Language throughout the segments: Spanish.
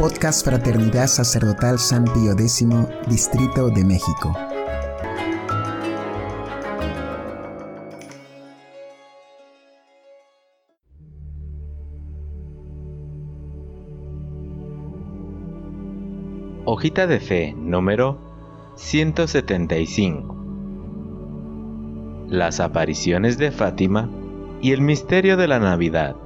Podcast Fraternidad Sacerdotal San Pío X, Distrito de México. Hojita de Fe número 175. Las apariciones de Fátima y el misterio de la Navidad.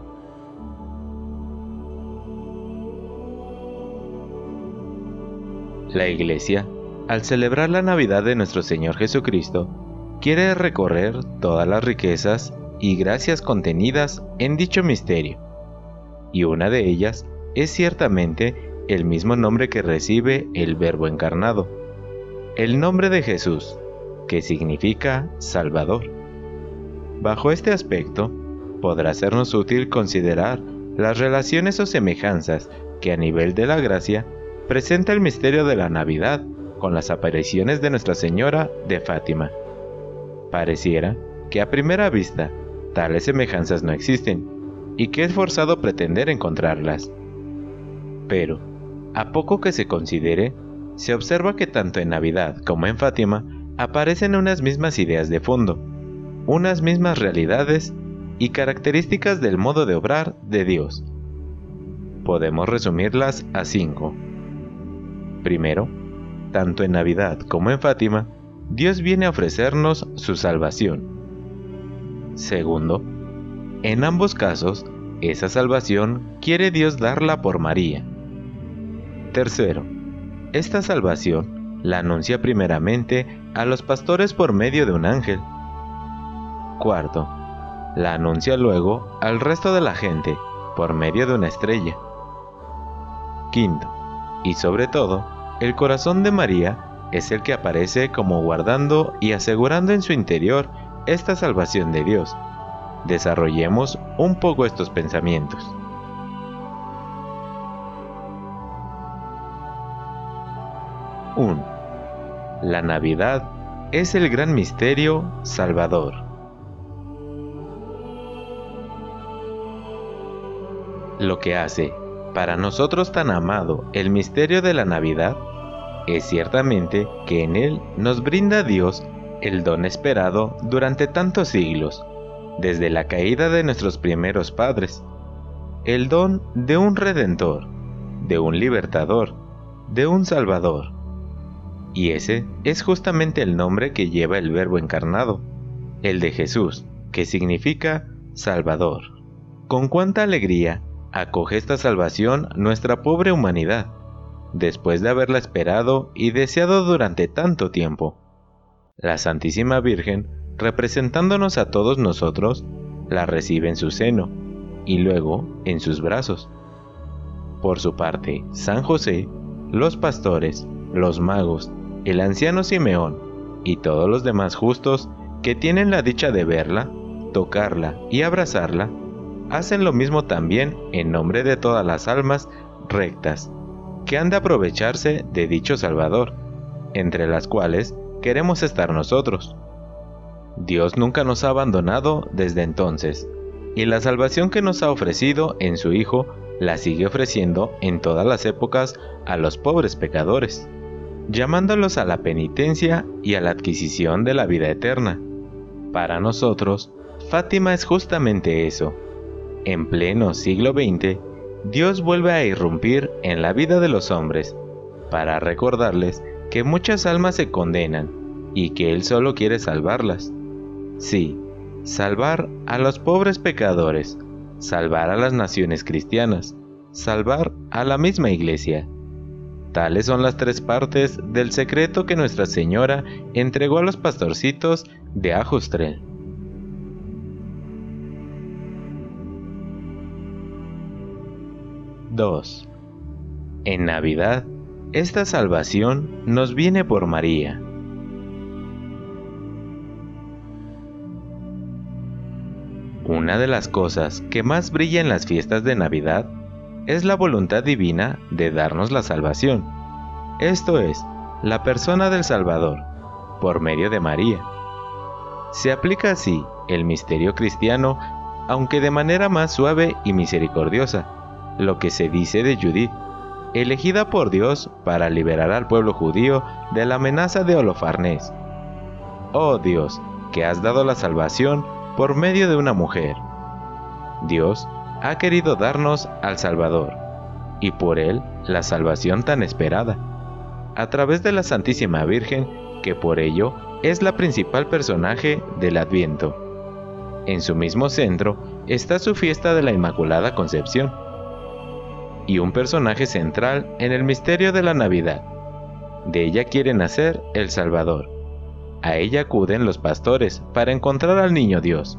La Iglesia, al celebrar la Navidad de nuestro Señor Jesucristo, quiere recorrer todas las riquezas y gracias contenidas en dicho misterio. Y una de ellas es ciertamente el mismo nombre que recibe el Verbo encarnado, el nombre de Jesús, que significa Salvador. Bajo este aspecto, podrá sernos útil considerar las relaciones o semejanzas que a nivel de la gracia presenta el misterio de la Navidad con las apariciones de Nuestra Señora de Fátima. Pareciera que a primera vista tales semejanzas no existen y que es forzado pretender encontrarlas. Pero, a poco que se considere, se observa que tanto en Navidad como en Fátima aparecen unas mismas ideas de fondo, unas mismas realidades y características del modo de obrar de Dios. Podemos resumirlas a cinco. Primero, tanto en Navidad como en Fátima, Dios viene a ofrecernos su salvación. Segundo, en ambos casos, esa salvación quiere Dios darla por María. Tercero, esta salvación la anuncia primeramente a los pastores por medio de un ángel. Cuarto, la anuncia luego al resto de la gente por medio de una estrella. Quinto, y sobre todo, el corazón de María es el que aparece como guardando y asegurando en su interior esta salvación de Dios. Desarrollemos un poco estos pensamientos. ¡1! La Navidad es el gran misterio salvador. Lo que hace para nosotros tan amado el misterio de la Navidad es ciertamente que en él nos brinda Dios el don esperado durante tantos siglos, desde la caída de nuestros primeros padres, el don de un redentor, de un libertador, de un salvador. Y ese es justamente el nombre que lleva el verbo encarnado, el de Jesús, que significa Salvador. Con cuánta alegría acoge esta salvación nuestra pobre humanidad, después de haberla esperado y deseado durante tanto tiempo. La Santísima Virgen, representándonos a todos nosotros, la recibe en su seno y luego en sus brazos. Por su parte, San José, los pastores, los magos, el anciano Simeón y todos los demás justos que tienen la dicha de verla, tocarla y abrazarla, hacen lo mismo también en nombre de todas las almas rectas, que han de aprovecharse de dicho Salvador, entre las cuales queremos estar nosotros. Dios nunca nos ha abandonado desde entonces, y la salvación que nos ha ofrecido en su Hijo la sigue ofreciendo en todas las épocas a los pobres pecadores, llamándolos a la penitencia y a la adquisición de la vida eterna. Para nosotros, Fátima es justamente eso, en pleno siglo XX, Dios vuelve a irrumpir en la vida de los hombres para recordarles que muchas almas se condenan y que Él solo quiere salvarlas. Sí, salvar a los pobres pecadores, salvar a las naciones cristianas, salvar a la misma iglesia. Tales son las tres partes del secreto que Nuestra Señora entregó a los pastorcitos de Ajustrel. 2. En Navidad, esta salvación nos viene por María. Una de las cosas que más brilla en las fiestas de Navidad es la voluntad divina de darnos la salvación, esto es, la persona del Salvador, por medio de María. Se aplica así el misterio cristiano, aunque de manera más suave y misericordiosa, lo que se dice de Judith, elegida por Dios para liberar al pueblo judío de la amenaza de Holofarnés. Oh Dios, que has dado la salvación por medio de una mujer. Dios ha querido darnos al Salvador, y por él la salvación tan esperada, a través de la Santísima Virgen, que por ello es la principal personaje del Adviento. En su mismo centro está su fiesta de la Inmaculada Concepción, y un personaje central en el misterio de la Navidad. De ella quiere nacer el Salvador. A ella acuden los pastores para encontrar al niño Dios.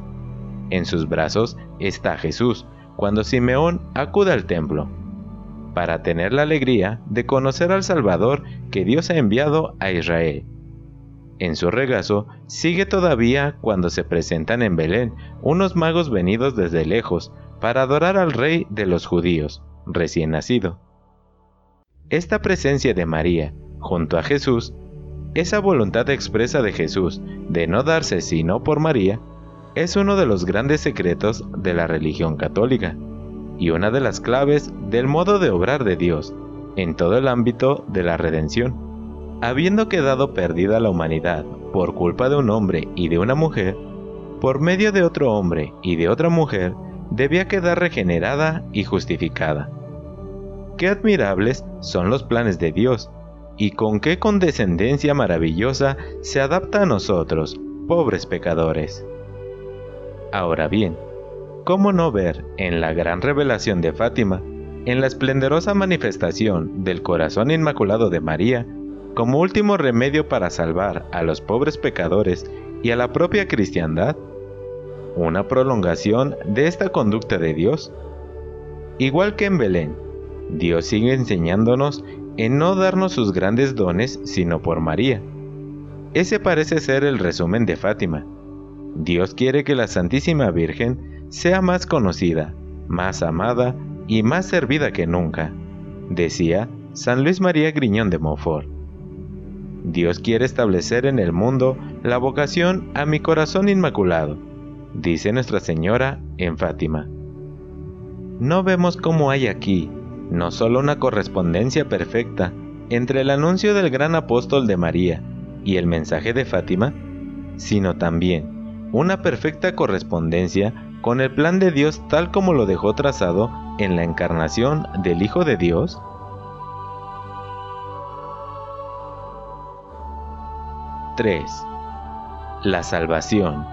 En sus brazos está Jesús, cuando Simeón acude al templo, para tener la alegría de conocer al Salvador que Dios ha enviado a Israel. En su regazo sigue todavía cuando se presentan en Belén unos magos venidos desde lejos para adorar al rey de los judíos recién nacido. Esta presencia de María, junto a Jesús, esa voluntad expresa de Jesús de no darse sino por María, es uno de los grandes secretos de la religión católica y una de las claves del modo de obrar de Dios en todo el ámbito de la redención. Habiendo quedado perdida la humanidad por culpa de un hombre y de una mujer, por medio de otro hombre y de otra mujer, debía quedar regenerada y justificada. Qué admirables son los planes de Dios, y con qué condescendencia maravillosa se adapta a nosotros, pobres pecadores. Ahora bien, ¿cómo no ver en la gran revelación de Fátima, en la esplendorosa manifestación del corazón inmaculado de María, como último remedio para salvar a los pobres pecadores y a la propia cristiandad? Una prolongación de esta conducta de Dios. Igual que en Belén, Dios sigue enseñándonos en no darnos sus grandes dones sino por María. Ese parece ser el resumen de Fátima. Dios quiere que la Santísima Virgen sea más conocida, más amada y más servida que nunca, decía San Luis María Griñón de Montfort. Dios quiere establecer en el mundo la vocación a mi corazón inmaculado, dice Nuestra Señora en Fátima. No vemos cómo hay aquí no solo una correspondencia perfecta entre el anuncio del gran apóstol de María y el mensaje de Fátima, sino también una perfecta correspondencia con el plan de Dios tal como lo dejó trazado en la encarnación del Hijo de Dios? (3) La salvación,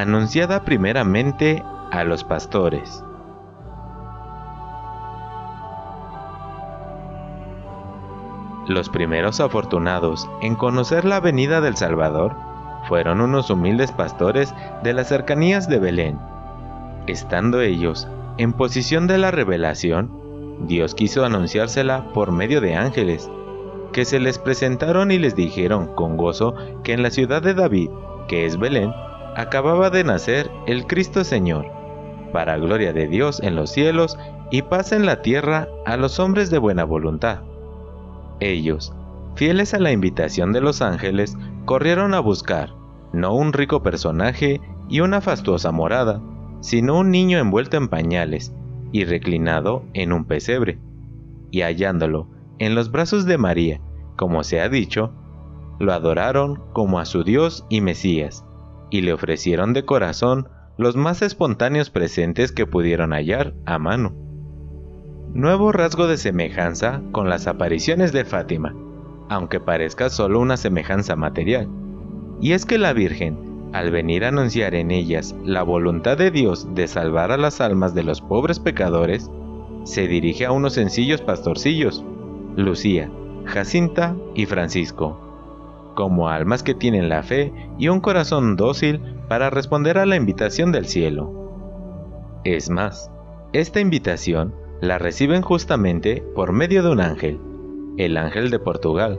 anunciada primeramente a los pastores. Los primeros afortunados en conocer la venida del Salvador fueron unos humildes pastores de las cercanías de Belén. Estando ellos en posición de la revelación, Dios quiso anunciársela por medio de ángeles, que se les presentaron y les dijeron con gozo que en la ciudad de David, que es Belén, acababa de nacer el Cristo Señor, para gloria de Dios en los cielos y paz en la tierra a los hombres de buena voluntad. Ellos, fieles a la invitación de los ángeles, corrieron a buscar, no un rico personaje y una fastuosa morada, sino un niño envuelto en pañales y reclinado en un pesebre. Y hallándolo en los brazos de María, como se ha dicho, lo adoraron como a su Dios y Mesías, y le ofrecieron de corazón los más espontáneos presentes que pudieron hallar a mano nuevo rasgo de semejanza con las apariciones de Fátima, aunque parezca solo una semejanza material. Y es que la Virgen, al venir a anunciar en ellas la voluntad de Dios de salvar a las almas de los pobres pecadores, se dirige a unos sencillos pastorcillos, Lucía, Jacinta y Francisco, como almas que tienen la fe y un corazón dócil para responder a la invitación del cielo. Es más, esta invitación la reciben justamente por medio de un ángel, el ángel de Portugal,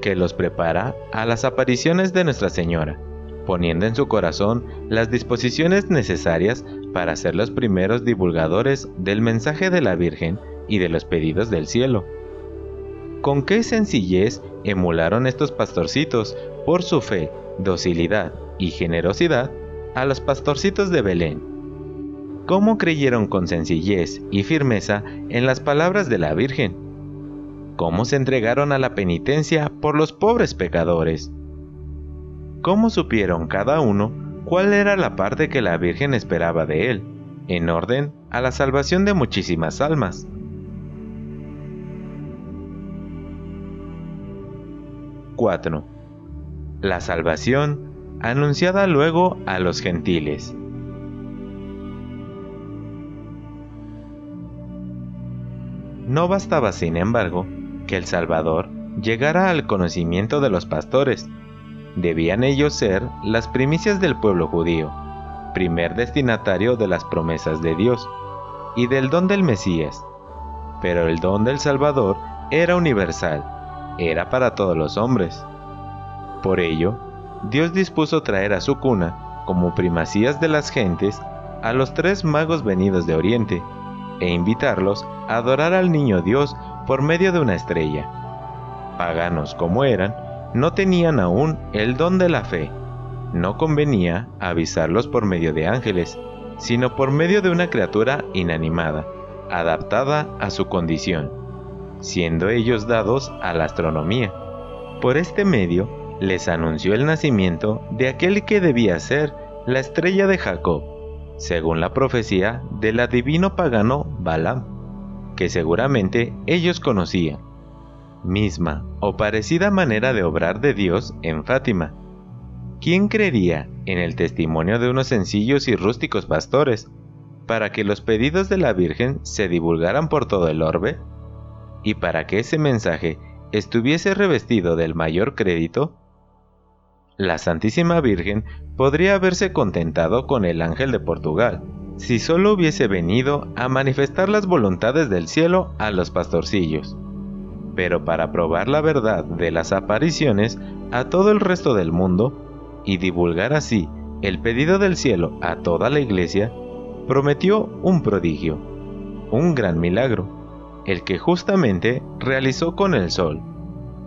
que los prepara a las apariciones de Nuestra Señora, poniendo en su corazón las disposiciones necesarias para ser los primeros divulgadores del mensaje de la Virgen y de los pedidos del cielo. Con qué sencillez emularon estos pastorcitos por su fe, docilidad y generosidad a los pastorcitos de Belén cómo creyeron con sencillez y firmeza en las palabras de la Virgen. cómo se entregaron a la penitencia por los pobres pecadores. Cómo supieron cada uno cuál era la parte que la Virgen esperaba de él, en orden a la salvación de muchísimas almas. ¡4! La salvación anunciada luego a los gentiles. No bastaba, sin embargo, que el Salvador llegara al conocimiento de los pastores. Debían ellos ser las primicias del pueblo judío, primer destinatario de las promesas de Dios y del don del Mesías. Pero el don del Salvador era universal, era para todos los hombres. Por ello, Dios dispuso traer a su cuna, como primacías de las gentes, a los tres magos venidos de Oriente, e invitarlos a adorar al niño Dios por medio de una estrella. Paganos como eran, no tenían aún el don de la fe. No convenía avisarlos por medio de ángeles, sino por medio de una criatura inanimada, adaptada a su condición, siendo ellos dados a la astronomía. Por este medio, les anunció el nacimiento de aquel que debía ser la estrella de Jacob, según la profecía del adivino pagano Balaam, que seguramente ellos conocían, misma o parecida manera de obrar de Dios en Fátima. ¿Quién creería en el testimonio de unos sencillos y rústicos pastores para que los pedidos de la Virgen se divulgaran por todo el orbe? ¿Y para que ese mensaje estuviese revestido del mayor crédito? La Santísima Virgen podría haberse contentado con el ángel de Portugal, si solo hubiese venido a manifestar las voluntades del cielo a los pastorcillos. Pero para probar la verdad de las apariciones a todo el resto del mundo y divulgar así el pedido del cielo a toda la iglesia, prometió un prodigio, un gran milagro, el que justamente realizó con el sol.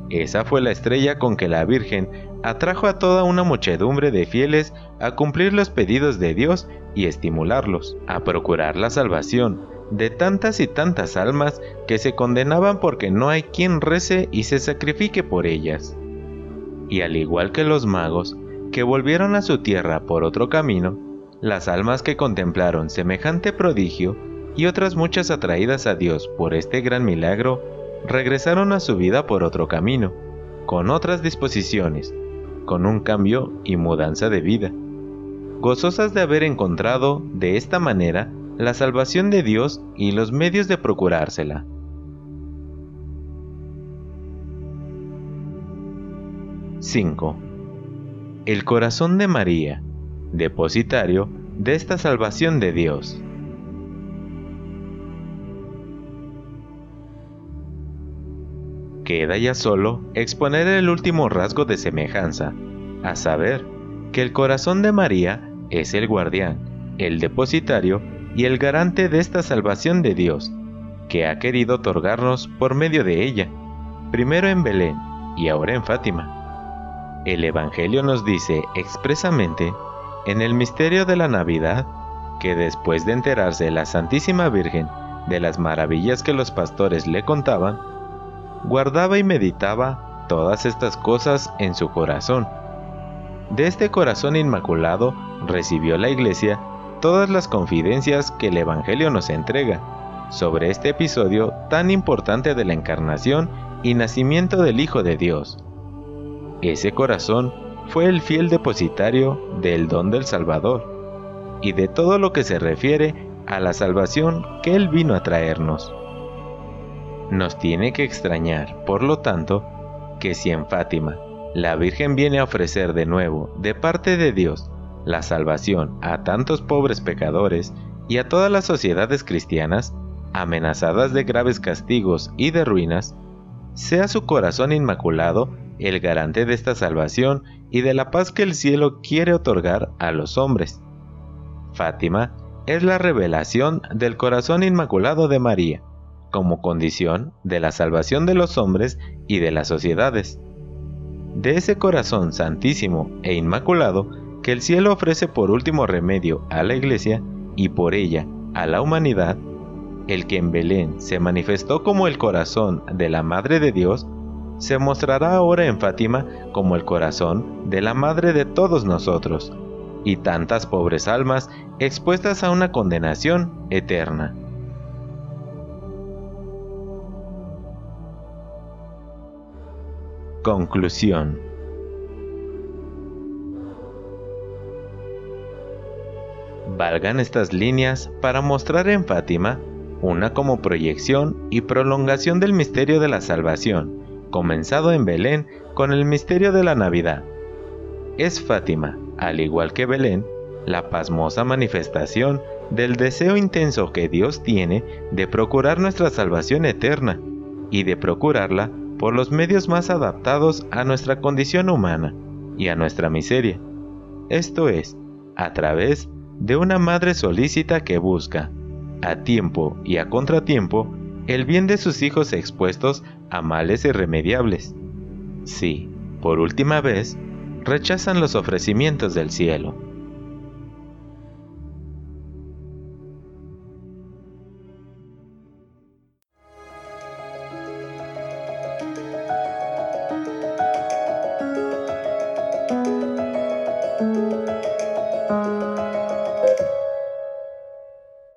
Esa fue la estrella con que la Virgen atrajo a toda una muchedumbre de fieles a cumplir los pedidos de Dios y estimularlos, a procurar la salvación de tantas y tantas almas que se condenaban porque no hay quien rece y se sacrifique por ellas. Y al igual que los magos, que volvieron a su tierra por otro camino, las almas que contemplaron semejante prodigio y otras muchas atraídas a Dios por este gran milagro, regresaron a su vida por otro camino, con otras disposiciones, con un cambio y mudanza de vida, gozosas de haber encontrado de esta manera la salvación de Dios y los medios de procurársela. ¡5! El corazón de María, depositario de esta salvación de Dios. Queda ya solo exponer el último rasgo de semejanza, a saber, que el corazón de María es el guardián, el depositario y el garante de esta salvación de Dios, que ha querido otorgarnos por medio de ella, primero en Belén y ahora en Fátima. El Evangelio nos dice expresamente, en el misterio de la Navidad, que después de enterarse la Santísima Virgen de las maravillas que los pastores le contaban, guardaba y meditaba todas estas cosas en su corazón. De este corazón inmaculado recibió la Iglesia todas las confidencias que el Evangelio nos entrega sobre este episodio tan importante de la encarnación y nacimiento del Hijo de Dios. Ese corazón fue el fiel depositario del don del Salvador y de todo lo que se refiere a la salvación que Él vino a traernos. Nos tiene que extrañar, por lo tanto, que si en Fátima la Virgen viene a ofrecer de nuevo, de parte de Dios, la salvación a tantos pobres pecadores y a todas las sociedades cristianas, amenazadas de graves castigos y de ruinas, sea su corazón inmaculado el garante de esta salvación y de la paz que el cielo quiere otorgar a los hombres. Fátima es la revelación del corazón inmaculado de María, como condición de la salvación de los hombres y de las sociedades. De ese corazón santísimo e inmaculado que el cielo ofrece por último remedio a la Iglesia y por ella a la humanidad, el que en Belén se manifestó como el corazón de la Madre de Dios, se mostrará ahora en Fátima como el corazón de la Madre de todos nosotros, y tantas pobres almas expuestas a una condenación eterna. Conclusión Valgan estas líneas para mostrar en Fátima una como proyección y prolongación del misterio de la salvación, comenzado en Belén con el misterio de la Navidad. Es Fátima, al igual que Belén, la pasmosa manifestación del deseo intenso que Dios tiene de procurar nuestra salvación eterna y de procurarla por los medios más adaptados a nuestra condición humana y a nuestra miseria, esto es, a través de una madre solícita que busca, a tiempo y a contratiempo, el bien de sus hijos expuestos a males irremediables. Sí, por última vez, rechazan los ofrecimientos del cielo.